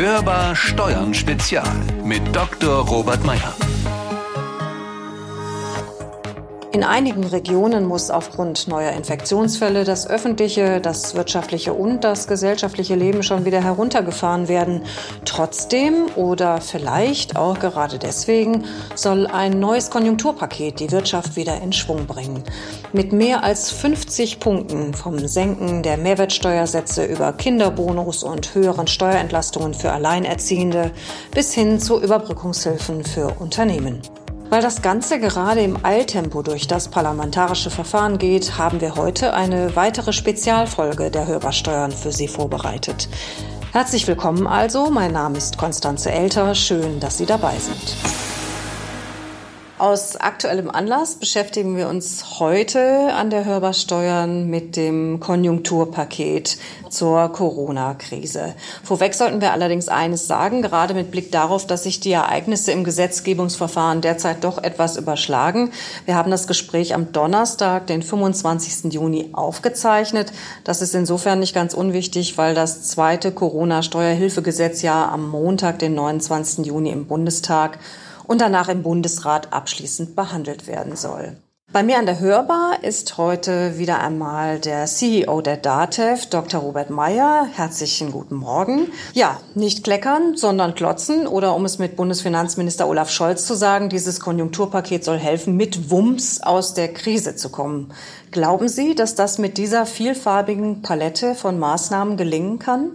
Hörbar Steuern Spezial mit Dr. Robert Meyer. In einigen Regionen muss aufgrund neuer Infektionsfälle das öffentliche, das wirtschaftliche und das gesellschaftliche Leben schon wieder heruntergefahren werden. Trotzdem oder vielleicht auch gerade deswegen soll ein neues Konjunkturpaket die Wirtschaft wieder in Schwung bringen. Mit mehr als 50 Punkten vom Senken der Mehrwertsteuersätze über Kinderbonus und höheren Steuerentlastungen für Alleinerziehende bis hin zu Überbrückungshilfen für Unternehmen. Weil das Ganze gerade im Eiltempo durch das parlamentarische Verfahren geht, haben wir heute eine weitere Spezialfolge der Hörbarsteuern für Sie vorbereitet. Herzlich willkommen also, mein Name ist Konstanze Elter, schön, dass Sie dabei sind. Aus aktuellem Anlass beschäftigen wir uns heute an der Hörbarsteuern mit dem Konjunkturpaket zur Corona-Krise. Vorweg sollten wir allerdings eines sagen, gerade mit Blick darauf, dass sich die Ereignisse im Gesetzgebungsverfahren derzeit doch etwas überschlagen. Wir haben das Gespräch am Donnerstag, den 25. Juni, aufgezeichnet. Das ist insofern nicht ganz unwichtig, weil das zweite Corona-Steuerhilfegesetz ja am Montag, den 29. Juni im Bundestag und danach im Bundesrat abschließend behandelt werden soll. Bei mir an der Hörbar ist heute wieder einmal der CEO der DATEV, Dr. Robert Meyer. Herzlichen guten Morgen. Ja, nicht kleckern, sondern klotzen oder um es mit Bundesfinanzminister Olaf Scholz zu sagen, dieses Konjunkturpaket soll helfen, mit Wumms aus der Krise zu kommen. Glauben Sie, dass das mit dieser vielfarbigen Palette von Maßnahmen gelingen kann?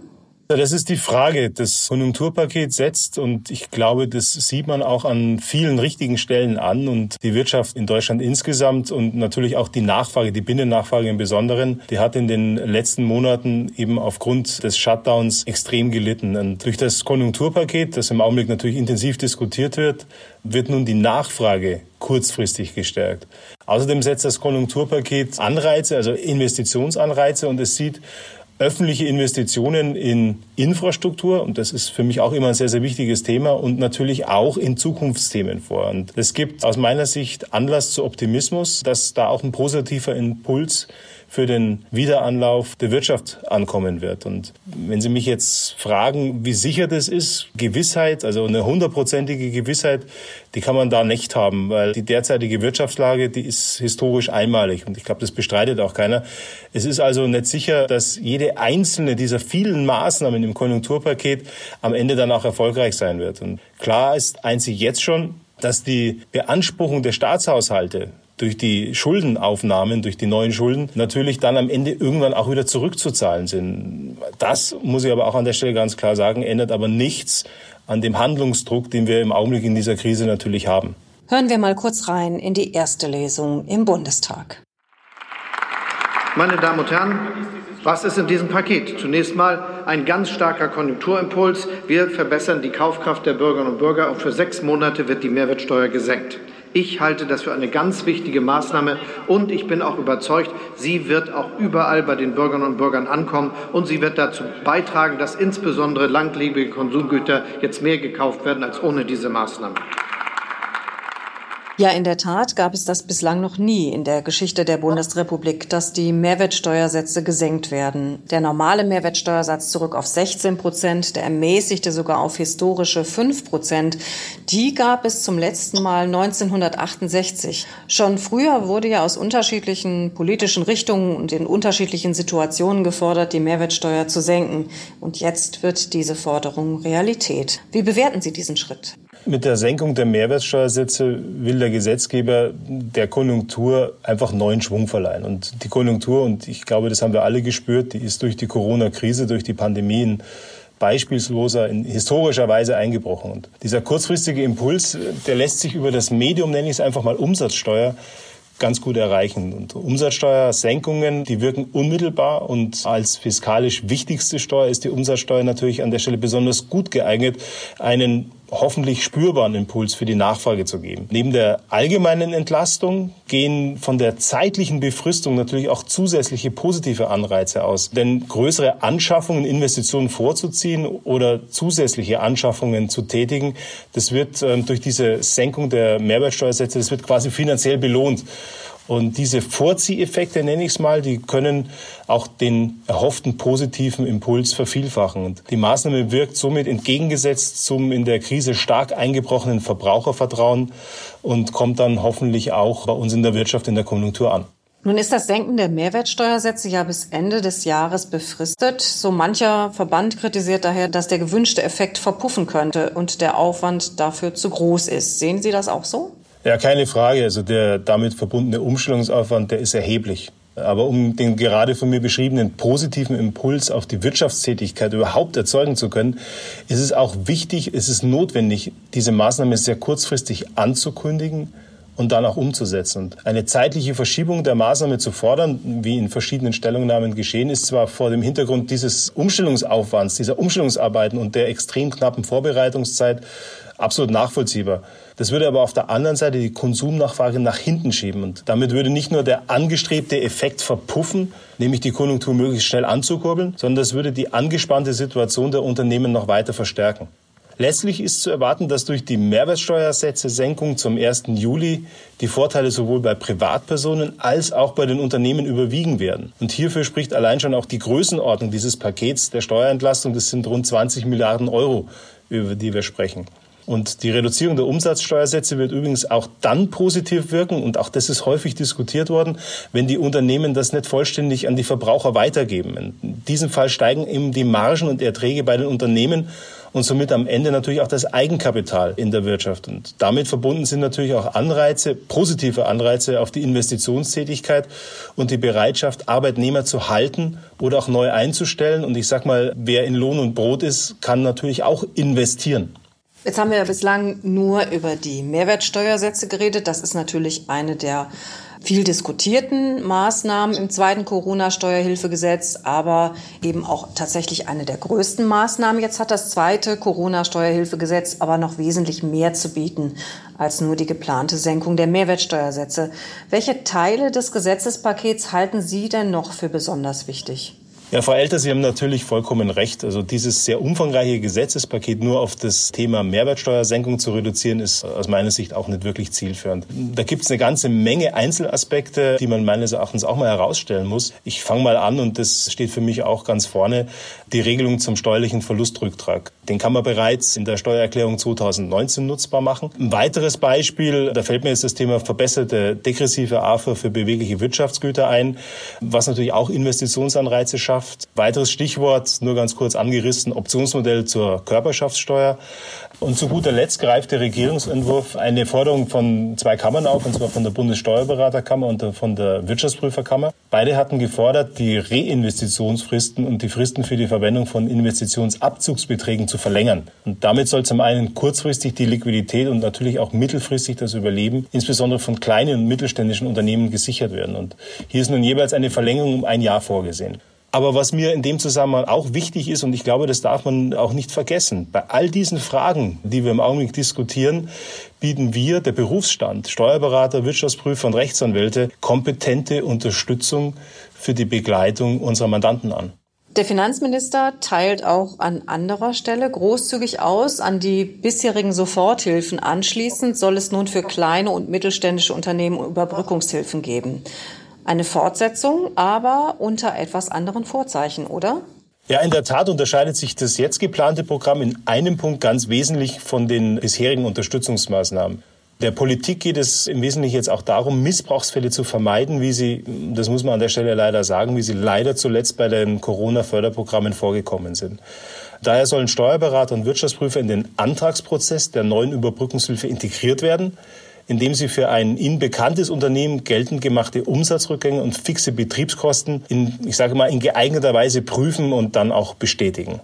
Das ist die Frage. Das Konjunkturpaket setzt und ich glaube, das sieht man auch an vielen richtigen Stellen an und die Wirtschaft in Deutschland insgesamt und natürlich auch die Nachfrage, die Binnennachfrage im Besonderen, die hat in den letzten Monaten eben aufgrund des Shutdowns extrem gelitten. Und durch das Konjunkturpaket, das im Augenblick natürlich intensiv diskutiert wird, wird nun die Nachfrage kurzfristig gestärkt. Außerdem setzt das Konjunkturpaket Anreize, also Investitionsanreize und es sieht öffentliche Investitionen in Infrastruktur, und das ist für mich auch immer ein sehr, sehr wichtiges Thema, und natürlich auch in Zukunftsthemen vor. Und es gibt aus meiner Sicht Anlass zu Optimismus, dass da auch ein positiver Impuls für den Wiederanlauf der Wirtschaft ankommen wird. Und wenn Sie mich jetzt fragen, wie sicher das ist, Gewissheit, also eine hundertprozentige Gewissheit, die kann man da nicht haben, weil die derzeitige Wirtschaftslage, die ist historisch einmalig. Und ich glaube, das bestreitet auch keiner. Es ist also nicht sicher, dass jede einzelne dieser vielen Maßnahmen im Konjunkturpaket am Ende dann auch erfolgreich sein wird. Und klar ist einzig jetzt schon, dass die Beanspruchung der Staatshaushalte durch die Schuldenaufnahmen, durch die neuen Schulden natürlich dann am Ende irgendwann auch wieder zurückzuzahlen sind. Das muss ich aber auch an der Stelle ganz klar sagen, ändert aber nichts an dem Handlungsdruck, den wir im Augenblick in dieser Krise natürlich haben. Hören wir mal kurz rein in die erste Lesung im Bundestag. Meine Damen und Herren, was ist in diesem Paket? Zunächst mal ein ganz starker Konjunkturimpuls. Wir verbessern die Kaufkraft der Bürgerinnen und Bürger und für sechs Monate wird die Mehrwertsteuer gesenkt. Ich halte das für eine ganz wichtige Maßnahme und ich bin auch überzeugt, sie wird auch überall bei den Bürgerinnen und Bürgern ankommen und sie wird dazu beitragen, dass insbesondere langlebige Konsumgüter jetzt mehr gekauft werden als ohne diese Maßnahme. Ja, in der Tat gab es das bislang noch nie in der Geschichte der Bundesrepublik, dass die Mehrwertsteuersätze gesenkt werden. Der normale Mehrwertsteuersatz zurück auf 16 Prozent, der ermäßigte sogar auf historische 5 Prozent. Die gab es zum letzten Mal 1968. Schon früher wurde ja aus unterschiedlichen politischen Richtungen und in unterschiedlichen Situationen gefordert, die Mehrwertsteuer zu senken. Und jetzt wird diese Forderung Realität. Wie bewerten Sie diesen Schritt? Mit der Senkung der Mehrwertsteuersätze will der Gesetzgeber der Konjunktur einfach neuen Schwung verleihen. Und die Konjunktur, und ich glaube, das haben wir alle gespürt, die ist durch die Corona-Krise, durch die Pandemien beispielsloser in historischer Weise eingebrochen. Und dieser kurzfristige Impuls, der lässt sich über das Medium, nenne ich es einfach mal Umsatzsteuer, ganz gut erreichen. Und Umsatzsteuersenkungen, die wirken unmittelbar und als fiskalisch wichtigste Steuer ist die Umsatzsteuer natürlich an der Stelle besonders gut geeignet, einen hoffentlich spürbaren Impuls für die Nachfrage zu geben. Neben der allgemeinen Entlastung gehen von der zeitlichen Befristung natürlich auch zusätzliche positive Anreize aus. Denn größere Anschaffungen, Investitionen vorzuziehen oder zusätzliche Anschaffungen zu tätigen, das wird äh, durch diese Senkung der Mehrwertsteuersätze, das wird quasi finanziell belohnt. Und diese Vorzieheffekte, nenne ich es mal, die können auch den erhofften positiven Impuls vervielfachen. Und die Maßnahme wirkt somit entgegengesetzt zum in der Krise stark eingebrochenen Verbrauchervertrauen und kommt dann hoffentlich auch bei uns in der Wirtschaft in der Konjunktur an. Nun ist das Senken der Mehrwertsteuersätze ja bis Ende des Jahres befristet. So mancher Verband kritisiert daher, dass der gewünschte Effekt verpuffen könnte und der Aufwand dafür zu groß ist. Sehen Sie das auch so? Ja, keine Frage. Also der damit verbundene Umstellungsaufwand, der ist erheblich. Aber um den gerade von mir beschriebenen positiven Impuls auf die Wirtschaftstätigkeit überhaupt erzeugen zu können, ist es auch wichtig, ist es notwendig, diese Maßnahme sehr kurzfristig anzukündigen und dann auch umzusetzen. Und eine zeitliche Verschiebung der Maßnahme zu fordern, wie in verschiedenen Stellungnahmen geschehen ist, zwar vor dem Hintergrund dieses Umstellungsaufwands, dieser Umstellungsarbeiten und der extrem knappen Vorbereitungszeit absolut nachvollziehbar. Das würde aber auf der anderen Seite die Konsumnachfrage nach hinten schieben. Und damit würde nicht nur der angestrebte Effekt verpuffen, nämlich die Konjunktur möglichst schnell anzukurbeln, sondern das würde die angespannte Situation der Unternehmen noch weiter verstärken. Letztlich ist zu erwarten, dass durch die Mehrwertsteuersätze-Senkung zum 1. Juli die Vorteile sowohl bei Privatpersonen als auch bei den Unternehmen überwiegen werden. Und hierfür spricht allein schon auch die Größenordnung dieses Pakets der Steuerentlastung. Das sind rund 20 Milliarden Euro, über die wir sprechen. Und die Reduzierung der Umsatzsteuersätze wird übrigens auch dann positiv wirken, und auch das ist häufig diskutiert worden, wenn die Unternehmen das nicht vollständig an die Verbraucher weitergeben. In diesem Fall steigen eben die Margen und Erträge bei den Unternehmen und somit am Ende natürlich auch das Eigenkapital in der Wirtschaft. Und damit verbunden sind natürlich auch Anreize, positive Anreize auf die Investitionstätigkeit und die Bereitschaft, Arbeitnehmer zu halten oder auch neu einzustellen. Und ich sage mal, wer in Lohn und Brot ist, kann natürlich auch investieren. Jetzt haben wir bislang nur über die Mehrwertsteuersätze geredet. Das ist natürlich eine der viel diskutierten Maßnahmen im zweiten Corona-Steuerhilfegesetz, aber eben auch tatsächlich eine der größten Maßnahmen. Jetzt hat das zweite Corona-Steuerhilfegesetz aber noch wesentlich mehr zu bieten als nur die geplante Senkung der Mehrwertsteuersätze. Welche Teile des Gesetzespakets halten Sie denn noch für besonders wichtig? Ja, Frau Elter, Sie haben natürlich vollkommen recht. Also dieses sehr umfangreiche Gesetzespaket nur auf das Thema Mehrwertsteuersenkung zu reduzieren, ist aus meiner Sicht auch nicht wirklich zielführend. Da gibt es eine ganze Menge Einzelaspekte, die man meines Erachtens auch mal herausstellen muss. Ich fange mal an und das steht für mich auch ganz vorne, die Regelung zum steuerlichen Verlustrücktrag. Den kann man bereits in der Steuererklärung 2019 nutzbar machen. Ein weiteres Beispiel, da fällt mir jetzt das Thema verbesserte degressive AFA für bewegliche Wirtschaftsgüter ein, was natürlich auch Investitionsanreize schafft Körperschafft. Weiteres Stichwort, nur ganz kurz angerissen, Optionsmodell zur Körperschaftssteuer. Und zu guter Letzt greift der Regierungsentwurf eine Forderung von zwei Kammern auf, und zwar von der Bundessteuerberaterkammer und von der Wirtschaftsprüferkammer. Beide hatten gefordert, die Reinvestitionsfristen und die Fristen für die Verwendung von Investitionsabzugsbeträgen zu verlängern. Und damit soll zum einen kurzfristig die Liquidität und natürlich auch mittelfristig das Überleben, insbesondere von kleinen und mittelständischen Unternehmen, gesichert werden. Und hier ist nun jeweils eine Verlängerung um ein Jahr vorgesehen. Aber was mir in dem Zusammenhang auch wichtig ist, und ich glaube, das darf man auch nicht vergessen, bei all diesen Fragen, die wir im Augenblick diskutieren, bieten wir, der Berufsstand, Steuerberater, Wirtschaftsprüfer und Rechtsanwälte, kompetente Unterstützung für die Begleitung unserer Mandanten an. Der Finanzminister teilt auch an anderer Stelle großzügig aus. An die bisherigen Soforthilfen anschließend soll es nun für kleine und mittelständische Unternehmen Überbrückungshilfen geben. Eine Fortsetzung, aber unter etwas anderen Vorzeichen, oder? Ja, in der Tat unterscheidet sich das jetzt geplante Programm in einem Punkt ganz wesentlich von den bisherigen Unterstützungsmaßnahmen. Der Politik geht es im Wesentlichen jetzt auch darum, Missbrauchsfälle zu vermeiden, wie sie, das muss man an der Stelle leider sagen, wie sie leider zuletzt bei den Corona-Förderprogrammen vorgekommen sind. Daher sollen Steuerberater und Wirtschaftsprüfer in den Antragsprozess der neuen Überbrückungshilfe integriert werden indem sie für ein ihnen bekanntes Unternehmen geltend gemachte Umsatzrückgänge und fixe Betriebskosten in, ich sage mal, in geeigneter Weise prüfen und dann auch bestätigen.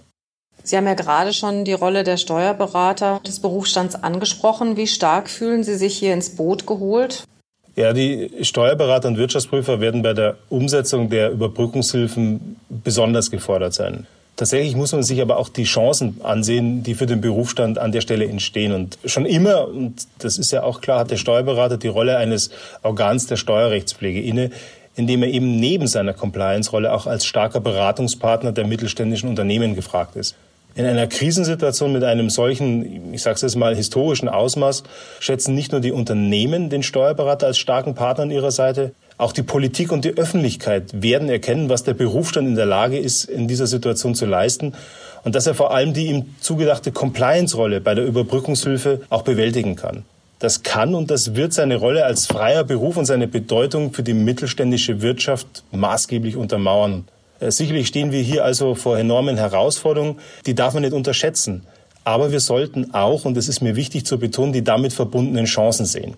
Sie haben ja gerade schon die Rolle der Steuerberater des Berufsstands angesprochen. Wie stark fühlen Sie sich hier ins Boot geholt? Ja, die Steuerberater und Wirtschaftsprüfer werden bei der Umsetzung der Überbrückungshilfen besonders gefordert sein. Tatsächlich muss man sich aber auch die Chancen ansehen, die für den Berufsstand an der Stelle entstehen. Und schon immer, und das ist ja auch klar, hat der Steuerberater die Rolle eines Organs der Steuerrechtspflege inne, indem er eben neben seiner Compliance-Rolle auch als starker Beratungspartner der mittelständischen Unternehmen gefragt ist. In einer Krisensituation mit einem solchen, ich sage es jetzt mal, historischen Ausmaß schätzen nicht nur die Unternehmen den Steuerberater als starken Partner an ihrer Seite, auch die Politik und die Öffentlichkeit werden erkennen, was der Berufsstand in der Lage ist, in dieser Situation zu leisten und dass er vor allem die ihm zugedachte Compliance-Rolle bei der Überbrückungshilfe auch bewältigen kann. Das kann und das wird seine Rolle als freier Beruf und seine Bedeutung für die mittelständische Wirtschaft maßgeblich untermauern. Äh, sicherlich stehen wir hier also vor enormen Herausforderungen, die darf man nicht unterschätzen. Aber wir sollten auch, und das ist mir wichtig zu betonen, die damit verbundenen Chancen sehen.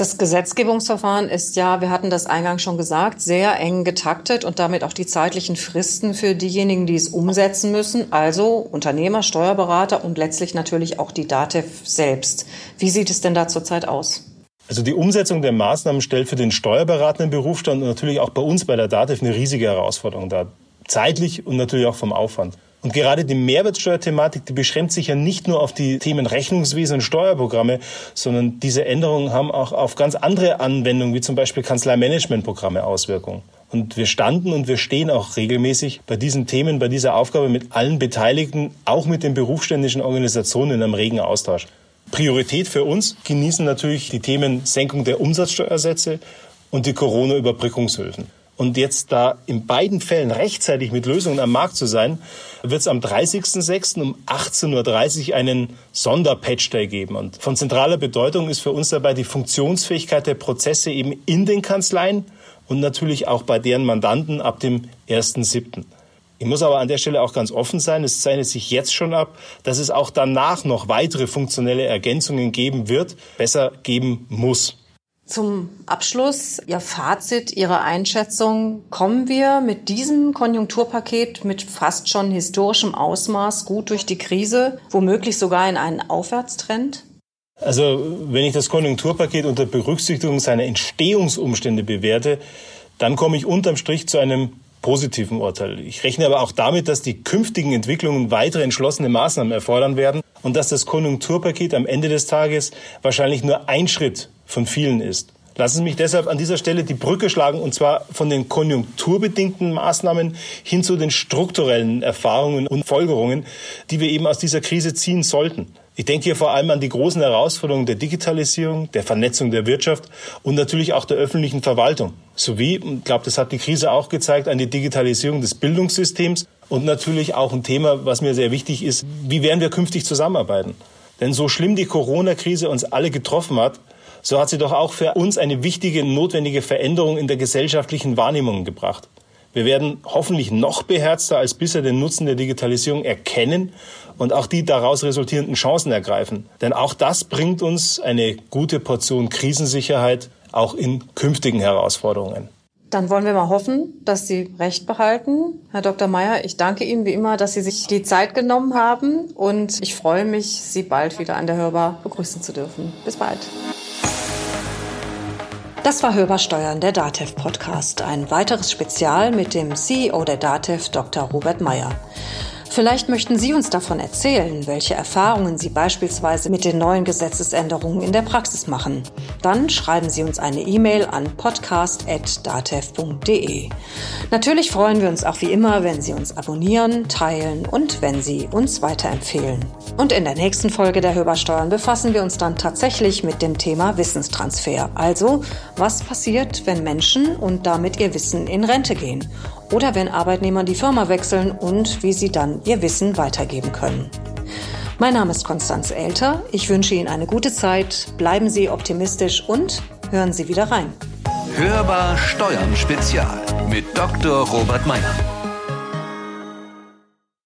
Das Gesetzgebungsverfahren ist ja, wir hatten das eingangs schon gesagt, sehr eng getaktet und damit auch die zeitlichen Fristen für diejenigen, die es umsetzen müssen, also Unternehmer, Steuerberater und letztlich natürlich auch die DATEV selbst. Wie sieht es denn da zurzeit aus? Also die Umsetzung der Maßnahmen stellt für den steuerberatenden Berufsstand und natürlich auch bei uns bei der DATEV eine riesige Herausforderung dar. Zeitlich und natürlich auch vom Aufwand. Und gerade die Mehrwertsteuerthematik, die beschränkt sich ja nicht nur auf die Themen Rechnungswesen und Steuerprogramme, sondern diese Änderungen haben auch auf ganz andere Anwendungen, wie zum Beispiel Kanzleimanagementprogramme Auswirkungen. Und wir standen und wir stehen auch regelmäßig bei diesen Themen, bei dieser Aufgabe mit allen Beteiligten, auch mit den berufsständischen Organisationen in einem regen Austausch. Priorität für uns genießen natürlich die Themen Senkung der Umsatzsteuersätze und die Corona-Überbrückungshilfen. Und jetzt da in beiden Fällen rechtzeitig mit Lösungen am Markt zu sein, wird es am 30.06. um 18.30 Uhr einen Sonderpatch Day geben. Und von zentraler Bedeutung ist für uns dabei die Funktionsfähigkeit der Prozesse eben in den Kanzleien und natürlich auch bei deren Mandanten ab dem 1.07. Ich muss aber an der Stelle auch ganz offen sein. Es zeichnet sich jetzt schon ab, dass es auch danach noch weitere funktionelle Ergänzungen geben wird, besser geben muss. Zum Abschluss Ihr Fazit, Ihre Einschätzung. Kommen wir mit diesem Konjunkturpaket mit fast schon historischem Ausmaß gut durch die Krise, womöglich sogar in einen Aufwärtstrend? Also wenn ich das Konjunkturpaket unter Berücksichtigung seiner Entstehungsumstände bewerte, dann komme ich unterm Strich zu einem positiven Urteil. Ich rechne aber auch damit, dass die künftigen Entwicklungen weitere entschlossene Maßnahmen erfordern werden und dass das Konjunkturpaket am Ende des Tages wahrscheinlich nur ein Schritt von vielen ist. Lassen Sie mich deshalb an dieser Stelle die Brücke schlagen, und zwar von den konjunkturbedingten Maßnahmen hin zu den strukturellen Erfahrungen und Folgerungen, die wir eben aus dieser Krise ziehen sollten. Ich denke hier vor allem an die großen Herausforderungen der Digitalisierung, der Vernetzung der Wirtschaft und natürlich auch der öffentlichen Verwaltung. Sowie, ich glaube, das hat die Krise auch gezeigt, an die Digitalisierung des Bildungssystems und natürlich auch ein Thema, was mir sehr wichtig ist, wie werden wir künftig zusammenarbeiten? Denn so schlimm die Corona-Krise uns alle getroffen hat, so hat sie doch auch für uns eine wichtige, notwendige Veränderung in der gesellschaftlichen Wahrnehmung gebracht. Wir werden hoffentlich noch beherzter als bisher den Nutzen der Digitalisierung erkennen und auch die daraus resultierenden Chancen ergreifen. Denn auch das bringt uns eine gute Portion Krisensicherheit auch in künftigen Herausforderungen. Dann wollen wir mal hoffen, dass Sie recht behalten. Herr Dr. Meyer, ich danke Ihnen wie immer, dass Sie sich die Zeit genommen haben und ich freue mich, Sie bald wieder an der Hörbar begrüßen zu dürfen. Bis bald. Das war Hörbar Steuern, der DATEV Podcast. Ein weiteres Spezial mit dem CEO der DATEV, Dr. Robert Meyer. Vielleicht möchten Sie uns davon erzählen, welche Erfahrungen Sie beispielsweise mit den neuen Gesetzesänderungen in der Praxis machen. Dann schreiben Sie uns eine E-Mail an podcast.datev.de. Natürlich freuen wir uns auch wie immer, wenn Sie uns abonnieren, teilen und wenn Sie uns weiterempfehlen. Und in der nächsten Folge der Hörbarsteuern befassen wir uns dann tatsächlich mit dem Thema Wissenstransfer. Also, was passiert, wenn Menschen und damit ihr Wissen in Rente gehen? Oder wenn Arbeitnehmer die Firma wechseln und wie sie dann ihr Wissen weitergeben können. Mein Name ist Konstanz Elter. Ich wünsche Ihnen eine gute Zeit. Bleiben Sie optimistisch und hören Sie wieder rein. Hörbar Steuern Spezial mit Dr. Robert Meyer.